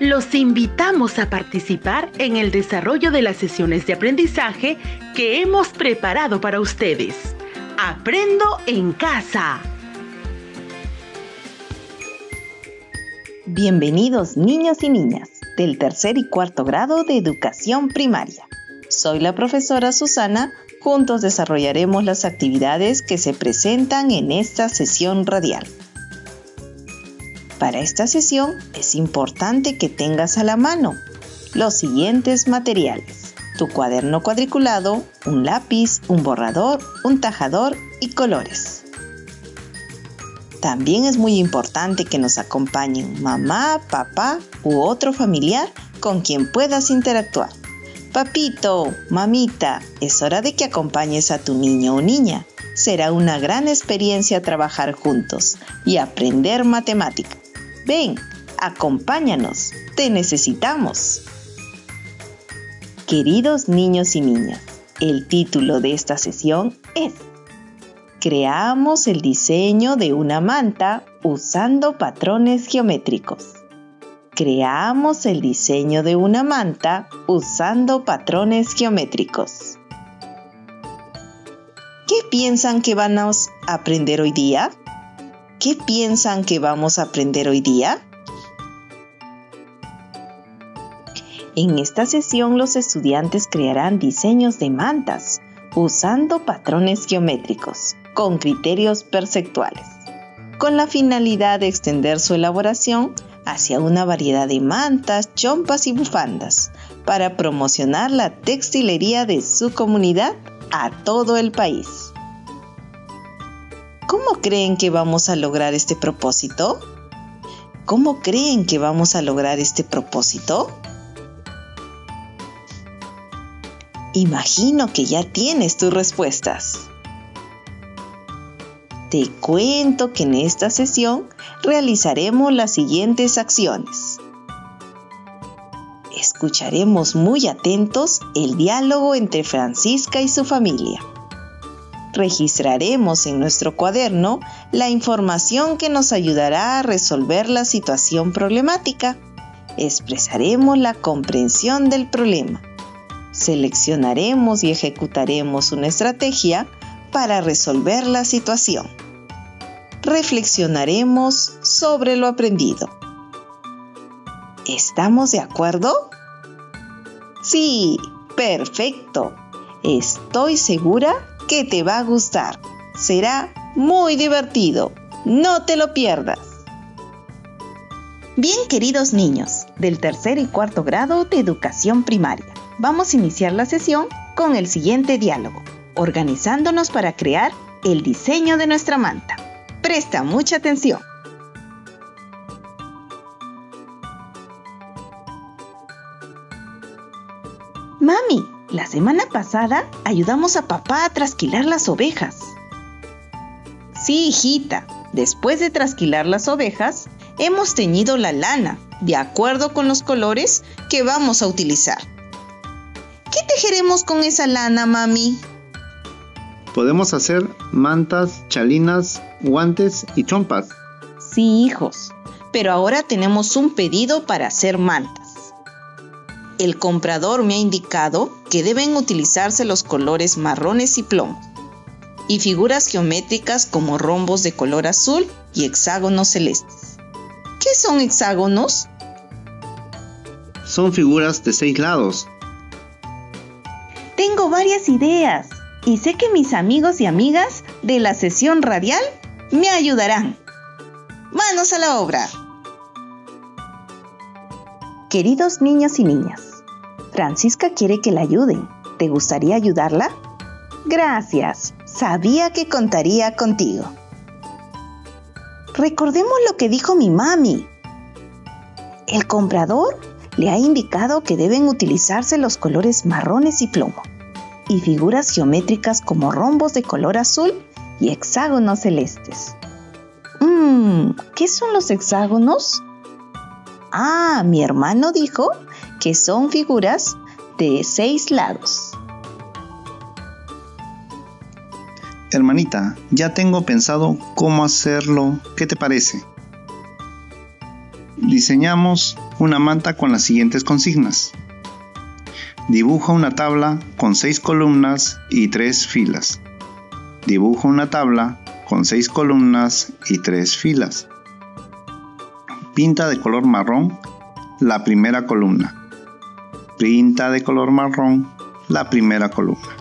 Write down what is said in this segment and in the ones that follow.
Los invitamos a participar en el desarrollo de las sesiones de aprendizaje que hemos preparado para ustedes. Aprendo en casa. Bienvenidos niños y niñas del tercer y cuarto grado de educación primaria. Soy la profesora Susana. Juntos desarrollaremos las actividades que se presentan en esta sesión radial. Para esta sesión es importante que tengas a la mano los siguientes materiales. Tu cuaderno cuadriculado, un lápiz, un borrador, un tajador y colores. También es muy importante que nos acompañen mamá, papá u otro familiar con quien puedas interactuar. Papito, mamita, es hora de que acompañes a tu niño o niña. Será una gran experiencia trabajar juntos y aprender matemáticas. Ven, acompáñanos, te necesitamos. Queridos niños y niñas, el título de esta sesión es Creamos el diseño de una manta usando patrones geométricos. Creamos el diseño de una manta usando patrones geométricos. ¿Qué piensan que van a aprender hoy día? ¿Qué piensan que vamos a aprender hoy día? En esta sesión los estudiantes crearán diseños de mantas usando patrones geométricos con criterios perceptuales, con la finalidad de extender su elaboración hacia una variedad de mantas, chompas y bufandas para promocionar la textilería de su comunidad a todo el país. ¿Cómo creen que vamos a lograr este propósito? ¿Cómo creen que vamos a lograr este propósito? Imagino que ya tienes tus respuestas. Te cuento que en esta sesión realizaremos las siguientes acciones. Escucharemos muy atentos el diálogo entre Francisca y su familia registraremos en nuestro cuaderno la información que nos ayudará a resolver la situación problemática. Expresaremos la comprensión del problema. Seleccionaremos y ejecutaremos una estrategia para resolver la situación. Reflexionaremos sobre lo aprendido. ¿Estamos de acuerdo? Sí, perfecto. Estoy segura que te va a gustar. Será muy divertido. No te lo pierdas. Bien, queridos niños, del tercer y cuarto grado de educación primaria, vamos a iniciar la sesión con el siguiente diálogo, organizándonos para crear el diseño de nuestra manta. Presta mucha atención. Mami, la semana pasada ayudamos a papá a trasquilar las ovejas. Sí, hijita, después de trasquilar las ovejas, hemos teñido la lana de acuerdo con los colores que vamos a utilizar. ¿Qué tejeremos con esa lana, mami? Podemos hacer mantas, chalinas, guantes y chompas. Sí, hijos, pero ahora tenemos un pedido para hacer mantas el comprador me ha indicado que deben utilizarse los colores marrones y plomo y figuras geométricas como rombos de color azul y hexágonos celestes. ¿Qué son hexágonos? Son figuras de seis lados. Tengo varias ideas y sé que mis amigos y amigas de la sesión radial me ayudarán. Manos a la obra. Queridos niños y niñas, Francisca quiere que la ayuden. ¿Te gustaría ayudarla? Gracias. Sabía que contaría contigo. Recordemos lo que dijo mi mami. El comprador le ha indicado que deben utilizarse los colores marrones y plomo y figuras geométricas como rombos de color azul y hexágonos celestes. Mmm, ¿qué son los hexágonos? Ah, mi hermano dijo que son figuras de seis lados. Hermanita, ya tengo pensado cómo hacerlo. ¿Qué te parece? Diseñamos una manta con las siguientes consignas. Dibuja una tabla con seis columnas y tres filas. Dibuja una tabla con seis columnas y tres filas. Pinta de color marrón la primera columna. Pinta de color marrón la primera columna.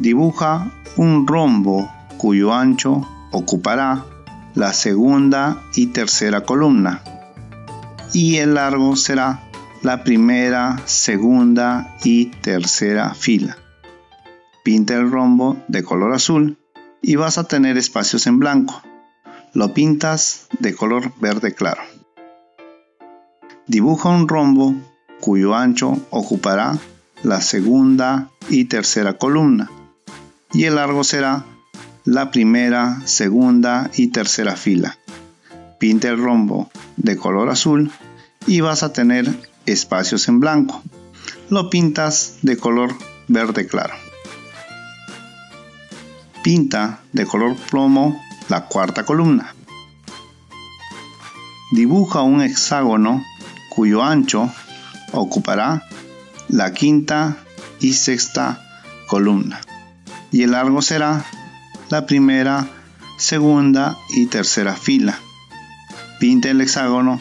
Dibuja un rombo cuyo ancho ocupará la segunda y tercera columna y el largo será la primera, segunda y tercera fila. Pinta el rombo de color azul y vas a tener espacios en blanco. Lo pintas de color verde claro. Dibuja un rombo cuyo ancho ocupará la segunda y tercera columna y el largo será la primera, segunda y tercera fila. Pinta el rombo de color azul y vas a tener espacios en blanco. Lo pintas de color verde claro. Pinta de color plomo la cuarta columna. Dibuja un hexágono cuyo ancho ocupará la quinta y sexta columna y el largo será la primera, segunda y tercera fila. Pinta el hexágono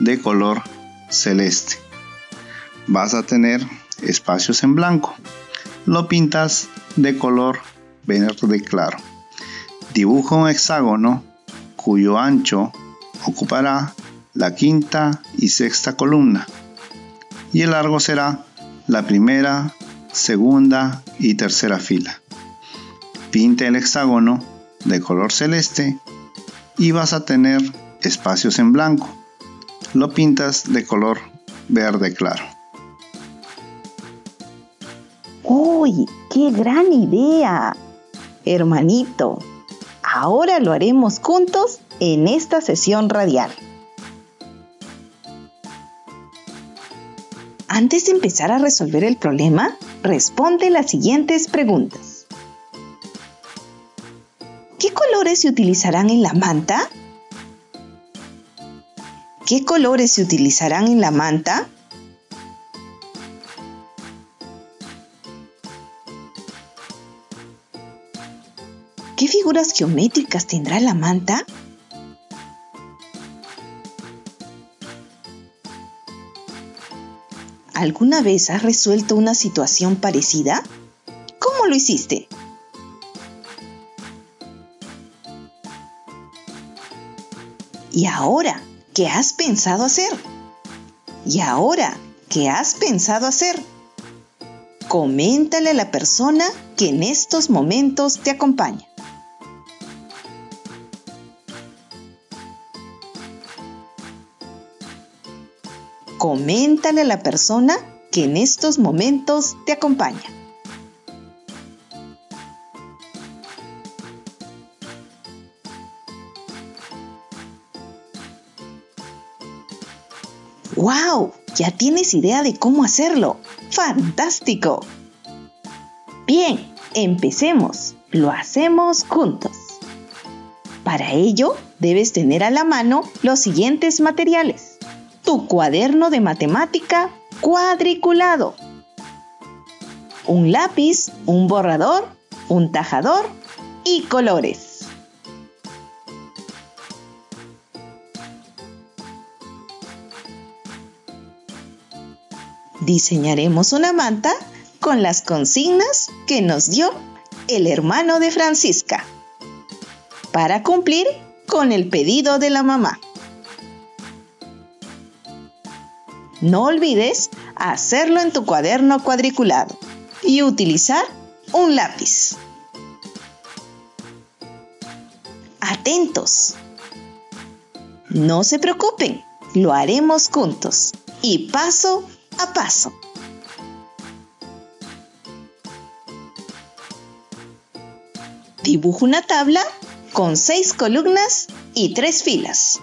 de color celeste. Vas a tener espacios en blanco. Lo pintas de color verde claro. Dibuja un hexágono cuyo ancho ocupará la quinta y sexta columna y el largo será la primera, segunda y tercera fila. Pinta el hexágono de color celeste y vas a tener espacios en blanco. Lo pintas de color verde claro. ¡Uy! ¡Qué gran idea! Hermanito, ahora lo haremos juntos en esta sesión radial. Antes de empezar a resolver el problema, responde las siguientes preguntas. ¿Qué colores se utilizarán en la manta? ¿Qué colores se utilizarán en la manta? ¿Qué figuras geométricas tendrá la manta? ¿Alguna vez has resuelto una situación parecida? ¿Cómo lo hiciste? ¿Y ahora qué has pensado hacer? ¿Y ahora qué has pensado hacer? Coméntale a la persona que en estos momentos te acompaña. Coméntale a la persona que en estos momentos te acompaña. ¡Wow! Ya tienes idea de cómo hacerlo. ¡Fantástico! Bien, empecemos. Lo hacemos juntos. Para ello, debes tener a la mano los siguientes materiales. Tu cuaderno de matemática cuadriculado. Un lápiz, un borrador, un tajador y colores. diseñaremos una manta con las consignas que nos dio el hermano de Francisca para cumplir con el pedido de la mamá. No olvides hacerlo en tu cuaderno cuadriculado y utilizar un lápiz. Atentos. No se preocupen, lo haremos juntos y paso a paso. Dibujo una tabla con seis columnas y tres filas.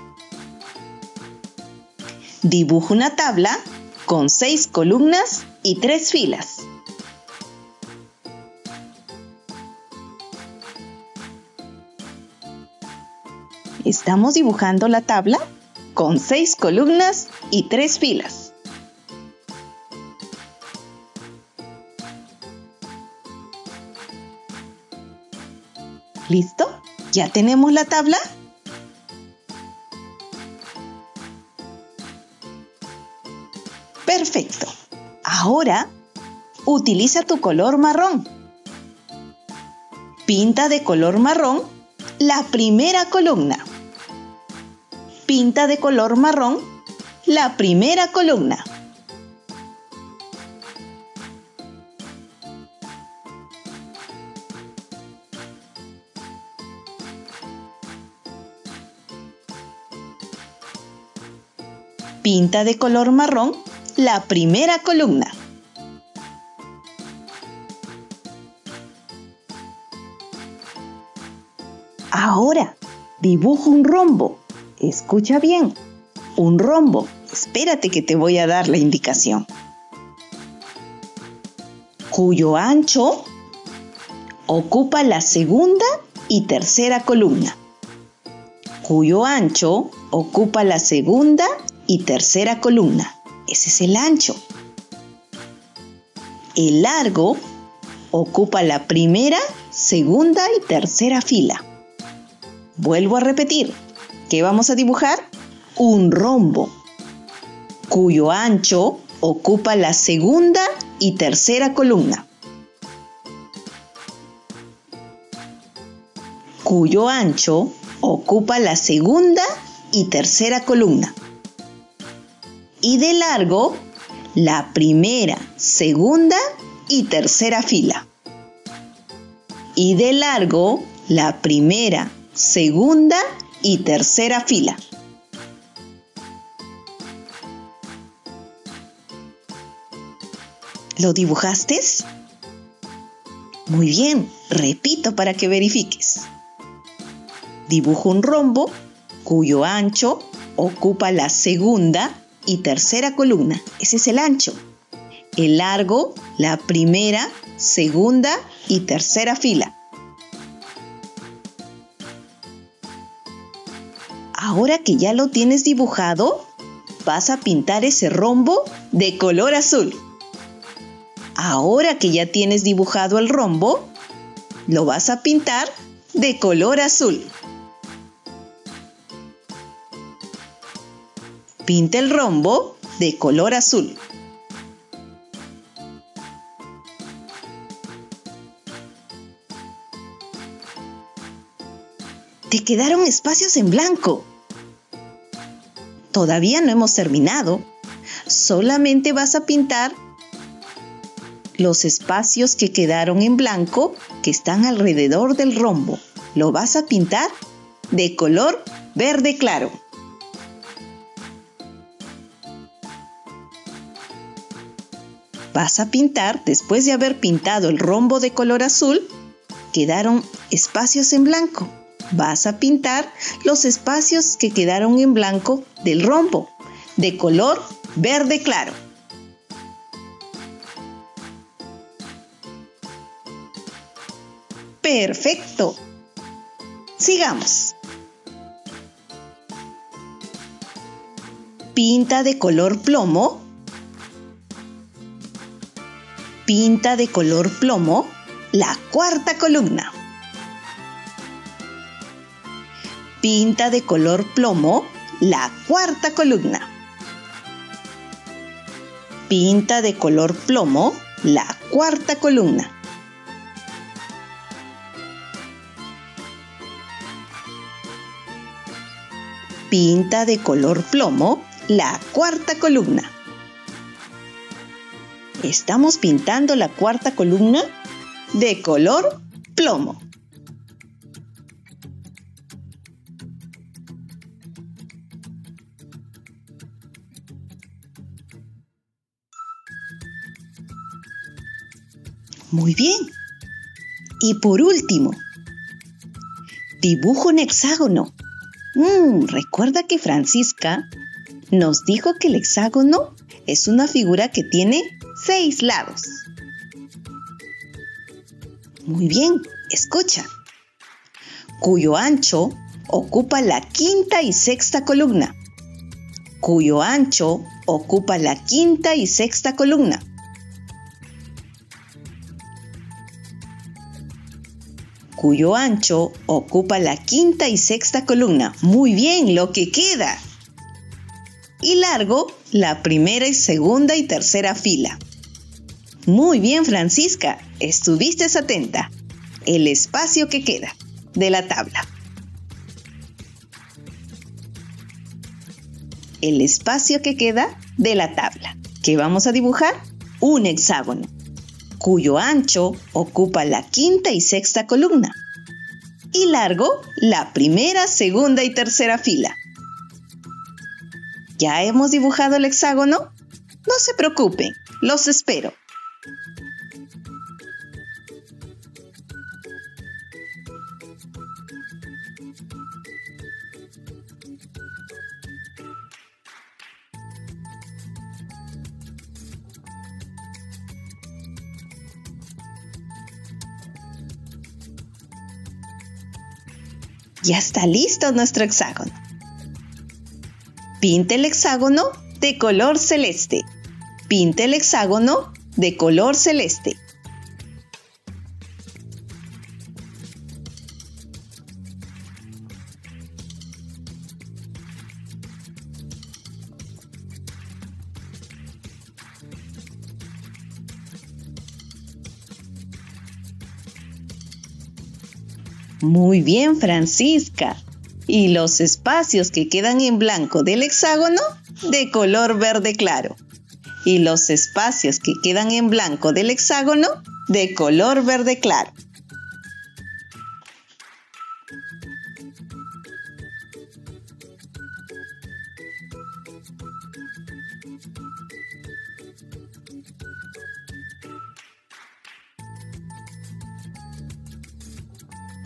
Dibujo una tabla con seis columnas y tres filas. ¿Estamos dibujando la tabla? con seis columnas y tres filas. ¿Listo? ¿Ya tenemos la tabla? Ahora, utiliza tu color marrón. Pinta de color marrón la primera columna. Pinta de color marrón la primera columna. Pinta de color marrón la primera columna. Dibujo un rombo. Escucha bien. Un rombo. Espérate que te voy a dar la indicación. Cuyo ancho ocupa la segunda y tercera columna. Cuyo ancho ocupa la segunda y tercera columna. Ese es el ancho. El largo ocupa la primera, segunda y tercera fila. Vuelvo a repetir. ¿Qué vamos a dibujar? Un rombo, cuyo ancho ocupa la segunda y tercera columna. Cuyo ancho ocupa la segunda y tercera columna y de largo la primera, segunda y tercera fila. Y de largo la primera, segunda y tercera fila. ¿Lo dibujaste? Muy bien, repito para que verifiques. Dibujo un rombo cuyo ancho ocupa la segunda y tercera columna. Ese es el ancho. El largo, la primera, segunda y tercera fila. Ahora que ya lo tienes dibujado, vas a pintar ese rombo de color azul. Ahora que ya tienes dibujado el rombo, lo vas a pintar de color azul. Pinta el rombo de color azul. Te quedaron espacios en blanco. Todavía no hemos terminado. Solamente vas a pintar los espacios que quedaron en blanco que están alrededor del rombo. Lo vas a pintar de color verde claro. Vas a pintar, después de haber pintado el rombo de color azul, quedaron espacios en blanco. Vas a pintar los espacios que quedaron en blanco del rombo, de color verde claro. Perfecto. Sigamos. Pinta de color plomo pinta de color plomo la cuarta columna. Pinta de color plomo la cuarta columna. Pinta de color plomo la cuarta columna. Pinta de color plomo la cuarta columna. Estamos pintando la cuarta columna de color plomo. Muy bien. Y por último, dibujo un hexágono. Mm, recuerda que Francisca nos dijo que el hexágono es una figura que tiene seis lados. Muy bien, escucha. Cuyo ancho ocupa la quinta y sexta columna. cuyo ancho ocupa la quinta y sexta columna. Cuyo ancho ocupa la quinta y sexta columna. Muy bien, lo que queda. Y largo, la primera y segunda y tercera fila. Muy bien, Francisca, estuviste atenta. El espacio que queda de la tabla. El espacio que queda de la tabla. ¿Qué vamos a dibujar? Un hexágono cuyo ancho ocupa la quinta y sexta columna y largo la primera, segunda y tercera fila. ¿Ya hemos dibujado el hexágono? No se preocupen, los espero. Ya está listo nuestro hexágono. Pinte el hexágono de color celeste. Pinte el hexágono de color celeste. Muy bien, Francisca. ¿Y los espacios que quedan en blanco del hexágono? De color verde claro. ¿Y los espacios que quedan en blanco del hexágono? De color verde claro.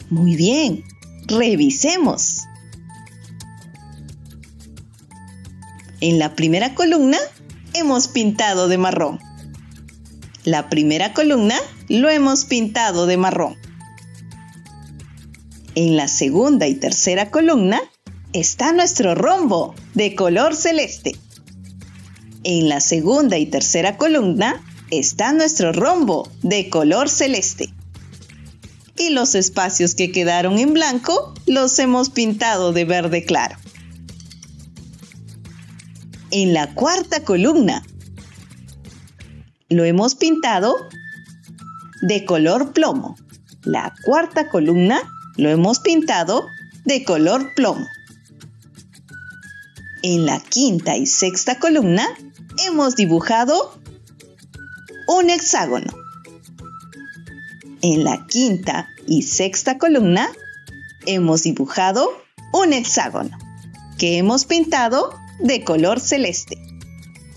Muy bien, revisemos. En la primera columna hemos pintado de marrón. La primera columna lo hemos pintado de marrón. En la segunda y tercera columna está nuestro rombo de color celeste. En la segunda y tercera columna está nuestro rombo de color celeste y los espacios que quedaron en blanco los hemos pintado de verde claro. En la cuarta columna lo hemos pintado de color plomo. La cuarta columna lo hemos pintado de color plomo. En la quinta y sexta columna hemos dibujado un hexágono. En la quinta y sexta columna hemos dibujado un hexágono que hemos pintado de color celeste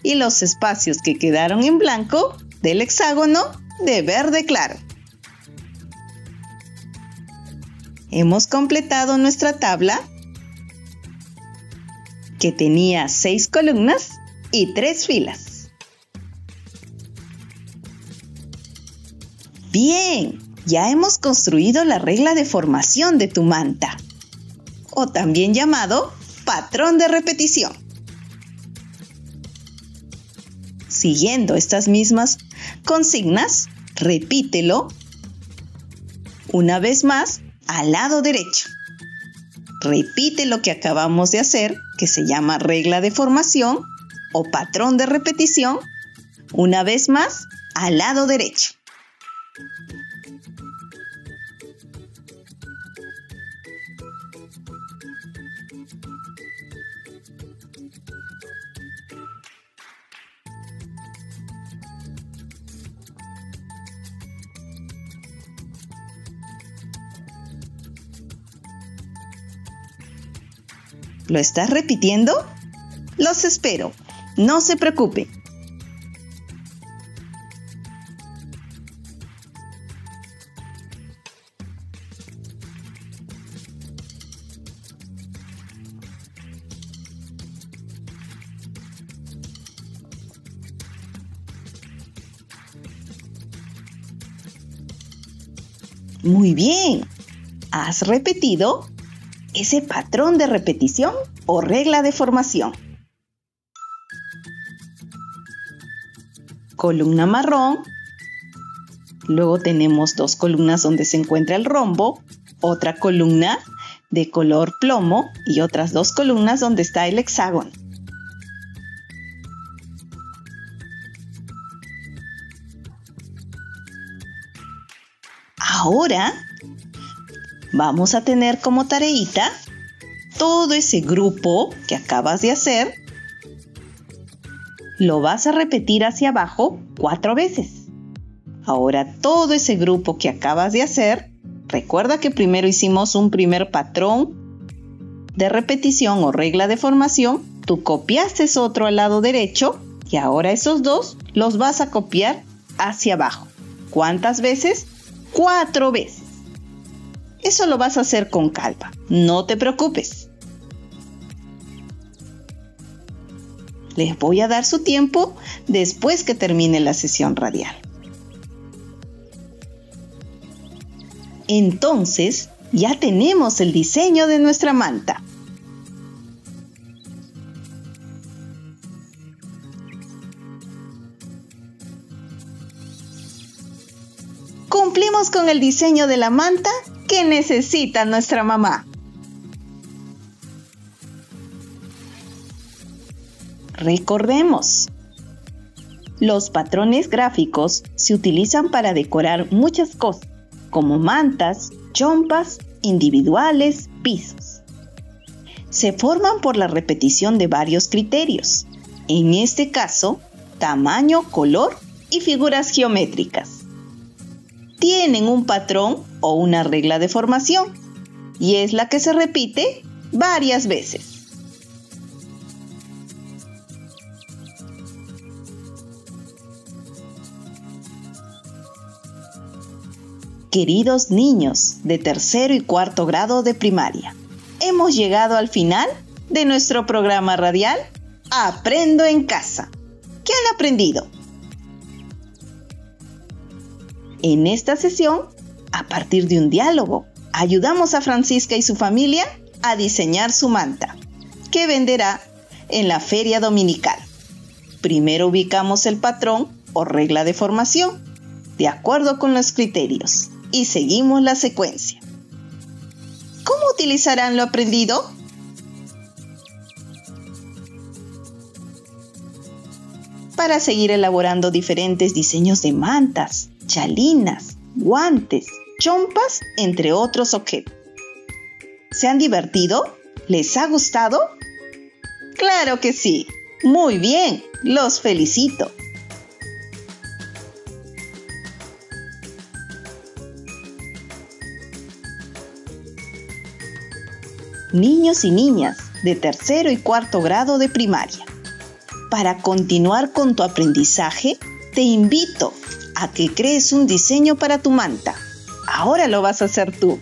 y los espacios que quedaron en blanco del hexágono de verde claro. Hemos completado nuestra tabla que tenía seis columnas y tres filas. Bien, ya hemos construido la regla de formación de tu manta, o también llamado patrón de repetición. Siguiendo estas mismas consignas, repítelo una vez más al lado derecho. Repite lo que acabamos de hacer, que se llama regla de formación o patrón de repetición, una vez más al lado derecho. ¿Lo estás repitiendo? Los espero. No se preocupe. Muy bien. ¿Has repetido ese patrón de repetición o regla de formación. Columna marrón. Luego tenemos dos columnas donde se encuentra el rombo, otra columna de color plomo y otras dos columnas donde está el hexágono. Ahora vamos a tener como tareita todo ese grupo que acabas de hacer. Lo vas a repetir hacia abajo cuatro veces. Ahora todo ese grupo que acabas de hacer, recuerda que primero hicimos un primer patrón de repetición o regla de formación. Tú copiaste otro al lado derecho y ahora esos dos los vas a copiar hacia abajo. ¿Cuántas veces? Cuatro veces. Eso lo vas a hacer con calma, no te preocupes. Les voy a dar su tiempo después que termine la sesión radial. Entonces, ya tenemos el diseño de nuestra manta. Cumplimos con el diseño de la manta que necesita nuestra mamá. Recordemos, los patrones gráficos se utilizan para decorar muchas cosas, como mantas, chompas, individuales, pisos. Se forman por la repetición de varios criterios, en este caso, tamaño, color y figuras geométricas tienen un patrón o una regla de formación y es la que se repite varias veces. Queridos niños de tercero y cuarto grado de primaria, hemos llegado al final de nuestro programa radial Aprendo en casa. ¿Qué han aprendido? En esta sesión, a partir de un diálogo, ayudamos a Francisca y su familia a diseñar su manta, que venderá en la feria dominical. Primero ubicamos el patrón o regla de formación, de acuerdo con los criterios, y seguimos la secuencia. ¿Cómo utilizarán lo aprendido? Para seguir elaborando diferentes diseños de mantas, chalinas, guantes, chompas, entre otros objetos. ¿Se han divertido? ¿Les ha gustado? Claro que sí. Muy bien. Los felicito. Niños y niñas de tercero y cuarto grado de primaria. Para continuar con tu aprendizaje, te invito a que crees un diseño para tu manta. Ahora lo vas a hacer tú.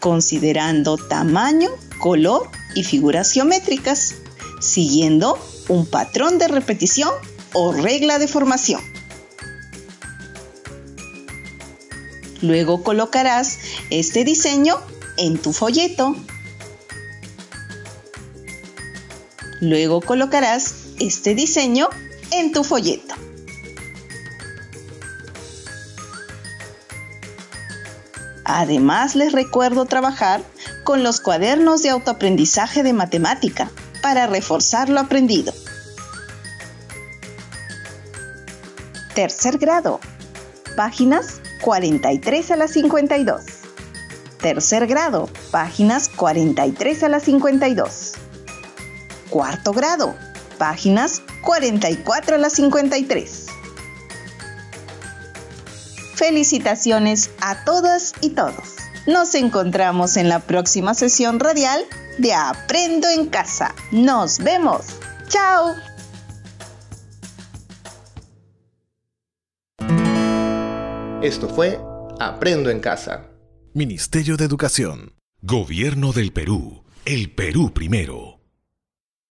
Considerando tamaño, color y figuras geométricas, siguiendo un patrón de repetición o regla de formación. Luego colocarás este diseño en tu folleto. Luego colocarás este diseño en tu folleto. Además, les recuerdo trabajar con los cuadernos de autoaprendizaje de matemática para reforzar lo aprendido. Tercer grado. Páginas 43 a la 52. Tercer grado. Páginas 43 a la 52. Cuarto grado. Páginas 44 a la 53. Felicitaciones a todas y todos. Nos encontramos en la próxima sesión radial de Aprendo en Casa. Nos vemos. Chao. Esto fue Aprendo en Casa. Ministerio de Educación. Gobierno del Perú. El Perú primero.